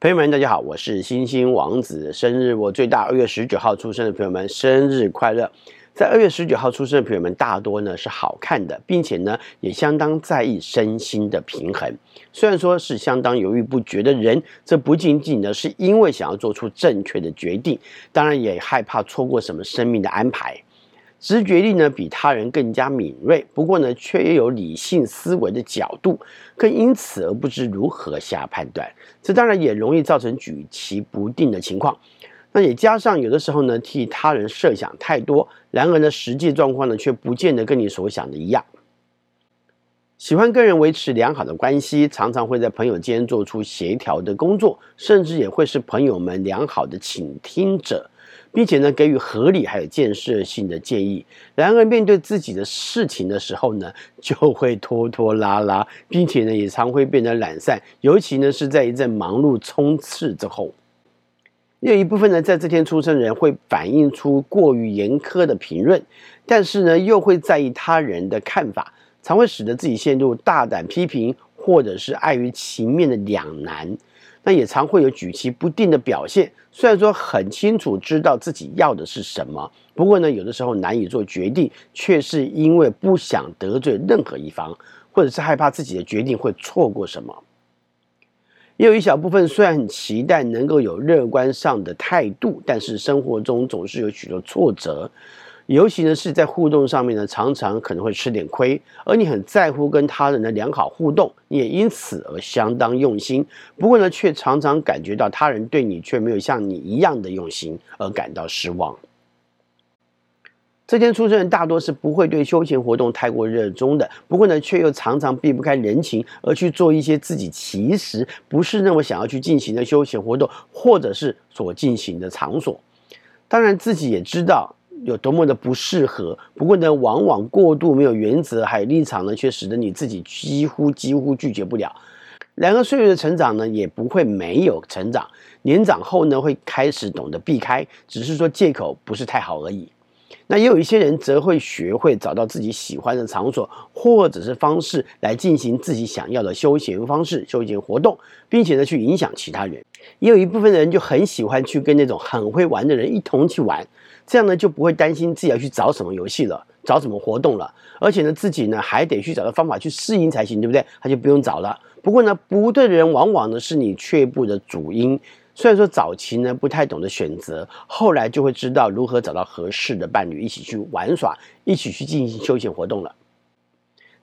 朋友们，大家好，我是星星王子，生日我最大，二月十九号出生的朋友们，生日快乐！在二月十九号出生的朋友们，大多呢是好看的，并且呢也相当在意身心的平衡。虽然说是相当犹豫不决的人，这不仅仅呢是因为想要做出正确的决定，当然也害怕错过什么生命的安排。直觉力呢比他人更加敏锐，不过呢却也有理性思维的角度，更因此而不知如何下判断。这当然也容易造成举棋不定的情况。那也加上有的时候呢替他人设想太多，然而呢实际状况呢却不见得跟你所想的一样。喜欢跟人维持良好的关系，常常会在朋友间做出协调的工作，甚至也会是朋友们良好的倾听者。并且呢，给予合理还有建设性的建议。然而，面对自己的事情的时候呢，就会拖拖拉拉，并且呢，也常会变得懒散。尤其呢，是在一阵忙碌冲刺之后，有一部分呢，在这天出生人会反映出过于严苛的评论，但是呢，又会在意他人的看法，常会使得自己陷入大胆批评，或者是碍于情面的两难。那也常会有举棋不定的表现，虽然说很清楚知道自己要的是什么，不过呢，有的时候难以做决定，却是因为不想得罪任何一方，或者是害怕自己的决定会错过什么。也有一小部分虽然很期待能够有乐观上的态度，但是生活中总是有许多挫折。尤其呢是在互动上面呢，常常可能会吃点亏，而你很在乎跟他人的良好互动，你也因此而相当用心。不过呢，却常常感觉到他人对你却没有像你一样的用心，而感到失望。这天出生人大多是不会对休闲活动太过热衷的，不过呢，却又常常避不开人情，而去做一些自己其实不是那么想要去进行的休闲活动，或者是所进行的场所。当然，自己也知道。有多么的不适合，不过呢，往往过度没有原则还有立场呢，却使得你自己几乎几乎拒绝不了。两个，岁月的成长呢，也不会没有成长。年长后呢，会开始懂得避开，只是说借口不是太好而已。那也有一些人则会学会找到自己喜欢的场所或者是方式来进行自己想要的休闲方式、休闲活动，并且呢，去影响其他人。也有一部分人就很喜欢去跟那种很会玩的人一同去玩。这样呢，就不会担心自己要去找什么游戏了，找什么活动了，而且呢，自己呢还得去找到方法去适应才行，对不对？他就不用找了。不过呢，不对的人往往呢是你却步的主因。虽然说早期呢不太懂得选择，后来就会知道如何找到合适的伴侣，一起去玩耍，一起去进行休闲活动了。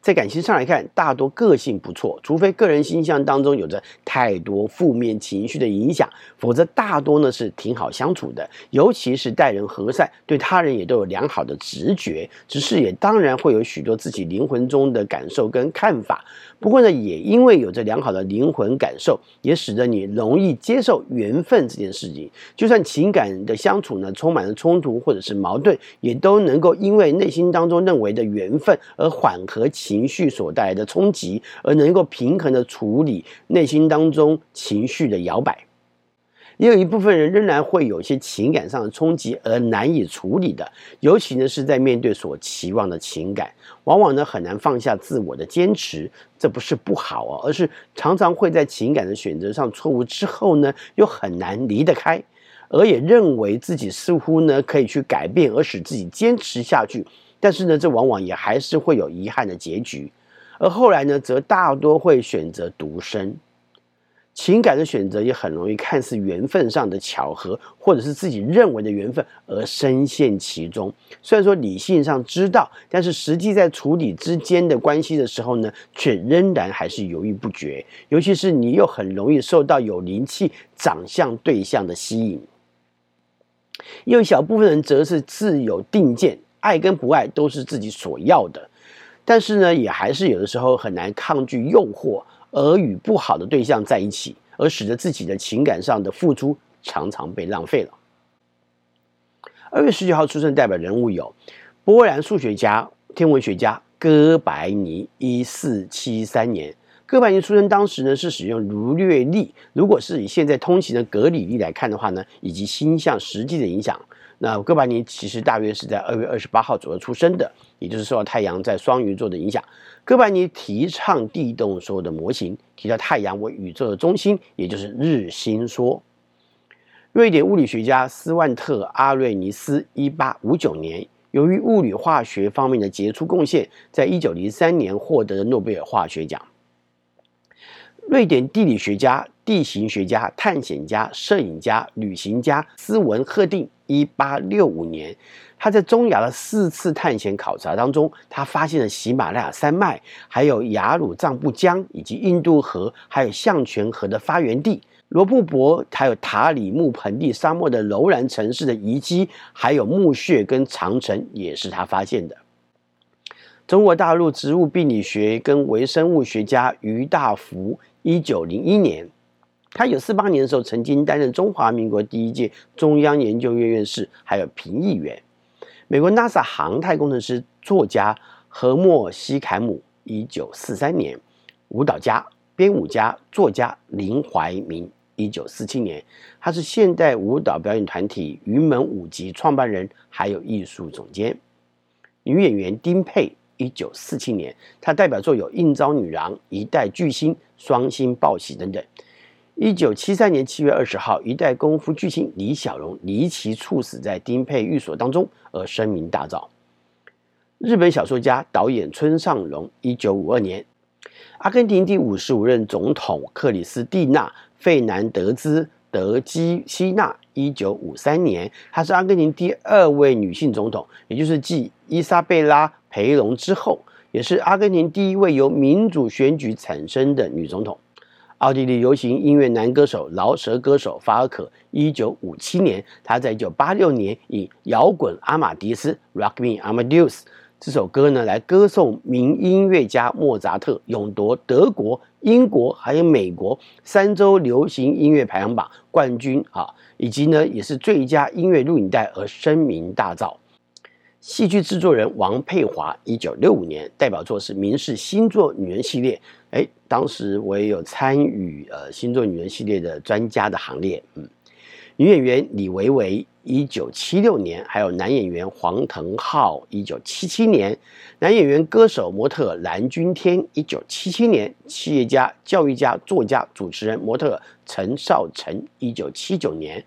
在感情上来看，大多个性不错，除非个人形象当中有着太多负面情绪的影响，否则大多呢是挺好相处的，尤其是待人和善，对他人也都有良好的直觉。只是也当然会有许多自己灵魂中的感受跟看法。不过呢，也因为有着良好的灵魂感受，也使得你容易接受缘分这件事情。就算情感的相处呢充满了冲突或者是矛盾，也都能够因为内心当中认为的缘分而缓和情。情绪所带来的冲击，而能够平衡的处理内心当中情绪的摇摆，也有一部分人仍然会有些情感上的冲击而难以处理的，尤其呢是在面对所期望的情感，往往呢很难放下自我的坚持。这不是不好啊，而是常常会在情感的选择上错误之后呢，又很难离得开，而也认为自己似乎呢可以去改变，而使自己坚持下去。但是呢，这往往也还是会有遗憾的结局，而后来呢，则大多会选择独身。情感的选择也很容易看似缘分上的巧合，或者是自己认为的缘分而深陷其中。虽然说理性上知道，但是实际在处理之间的关系的时候呢，却仍然还是犹豫不决。尤其是你又很容易受到有灵气长相对象的吸引，有一小部分人则是自有定见。爱跟不爱都是自己所要的，但是呢，也还是有的时候很难抗拒诱惑，而与不好的对象在一起，而使得自己的情感上的付出常常被浪费了。二月十九号出生代表人物有波兰数学家、天文学家哥白尼，一四七三年。哥白尼出生当时呢是使用儒略历，如果是以现在通行的格里历来看的话呢，以及星象实际的影响。那哥白尼其实大约是在二月二十八号左右出生的，也就是受到太阳在双鱼座的影响。哥白尼提倡地动说的模型，提到太阳为宇宙的中心，也就是日心说。瑞典物理学家斯万特·阿瑞尼斯，一八五九年，由于物理化学方面的杰出贡献，在一九零三年获得了诺贝尔化学奖。瑞典地理学家、地形学家、探险家、摄影家、旅行家斯文赫定，一八六五年，他在中亚的四次探险考察当中，他发现了喜马拉雅山脉，还有雅鲁藏布江以及印度河，还有象泉河的发源地。罗布泊，还有塔里木盆地沙漠的楼兰城市的遗迹，还有墓穴跟长城，也是他发现的。中国大陆植物病理学跟微生物学家俞大福。一九零一年，他有四八年的时候，曾经担任中华民国第一届中央研究院院士，还有评议员。美国 NASA 航太工程师、作家何莫西凯姆，一九四三年；舞蹈家、编舞家、作家林怀民，一九四七年，他是现代舞蹈表演团体云门舞集创办人，还有艺术总监。女演员丁佩。一九四七年，他代表作有《应召女郎》《一代巨星》《双星报喜》等等。一九七三年七月二十号，一代功夫巨星李小龙离奇猝死在丁佩寓所当中，而声名大噪。日本小说家、导演村上隆，一九五二年。阿根廷第五十五任总统克里斯蒂娜·费南德兹·德基希纳，一九五三年，她是阿根廷第二位女性总统，也就是继伊莎贝拉。培龙之后，也是阿根廷第一位由民主选举产生的女总统。奥地利流行音乐男歌手、饶舌歌手法尔可，一九五七年，他在一九八六年以摇滚阿玛迪斯 （Rock Me Amadeus） 这首歌呢，来歌颂名音乐家莫扎特，勇夺德国、英国还有美国三周流行音乐排行榜冠军啊，以及呢，也是最佳音乐录影带而声名大噪。戏剧制作人王佩华，一九六五年代表作是《明式星座女人》系列。哎，当时我也有参与呃星座女人系列的专家的行列。嗯，女演员李维维，一九七六年，还有男演员黄腾浩，一九七七年，男演员、歌手、模特蓝钧天，一九七七年，企业家、教育家、作家、主持人、模特陈少成，一九七九年。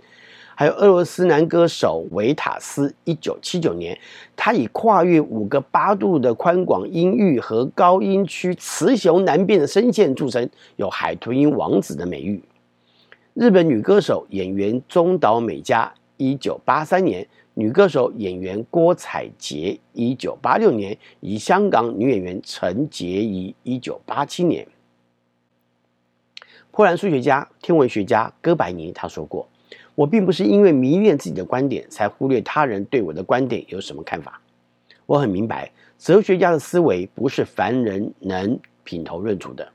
还有俄罗斯男歌手维塔斯，一九七九年，他以跨越五个八度的宽广音域和高音区雌雄难辨的声线著称，有“海豚音王子”的美誉。日本女歌手、演员中岛美嘉，一九八三年；女歌手、演员郭采洁，一九八六年；以香港女演员陈洁仪，一九八七年。波兰数学家、天文学家哥白尼他说过。我并不是因为迷恋自己的观点，才忽略他人对我的观点有什么看法。我很明白，哲学家的思维不是凡人能品头论足的，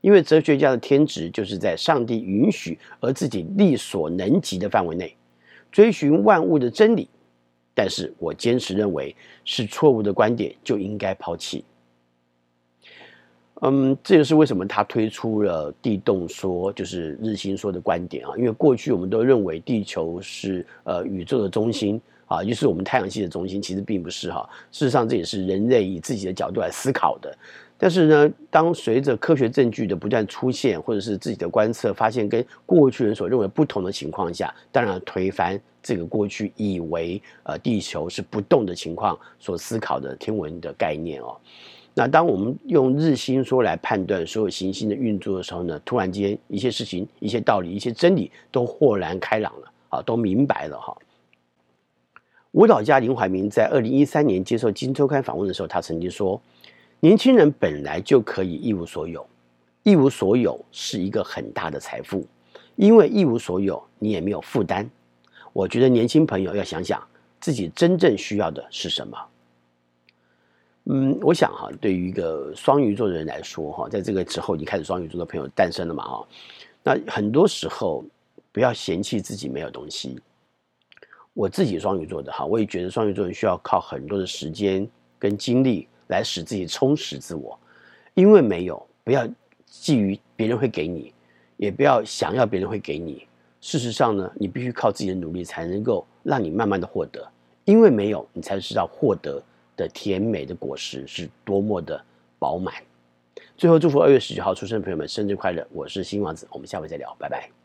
因为哲学家的天职就是在上帝允许而自己力所能及的范围内，追寻万物的真理。但是我坚持认为，是错误的观点就应该抛弃。嗯，这就是为什么他推出了地动说，就是日心说的观点啊。因为过去我们都认为地球是呃宇宙的中心啊，就是我们太阳系的中心，其实并不是哈。事实上，这也是人类以自己的角度来思考的。但是呢，当随着科学证据的不断出现，或者是自己的观测发现跟过去人所认为不同的情况下，当然推翻这个过去以为呃地球是不动的情况所思考的天文的概念哦。那当我们用日心说来判断所有行星的运作的时候呢，突然间一些事情、一些道理、一些真理都豁然开朗了啊，都明白了哈。舞蹈家林怀民在二零一三年接受《金周刊》访问的时候，他曾经说：“年轻人本来就可以一无所有，一无所有是一个很大的财富，因为一无所有，你也没有负担。我觉得年轻朋友要想想自己真正需要的是什么。”嗯，我想哈，对于一个双鱼座的人来说哈，在这个之后，你开始双鱼座的朋友诞生了嘛哈？那很多时候不要嫌弃自己没有东西。我自己双鱼座的哈，我也觉得双鱼座人需要靠很多的时间跟精力来使自己充实自我，因为没有，不要觊觎别人会给你，也不要想要别人会给你，事实上呢，你必须靠自己的努力才能够让你慢慢的获得，因为没有你才知道获得的甜美的果实是多么的饱满。最后祝福二月十九号出生的朋友们生日快乐！我是新王子，我们下回再聊，拜拜。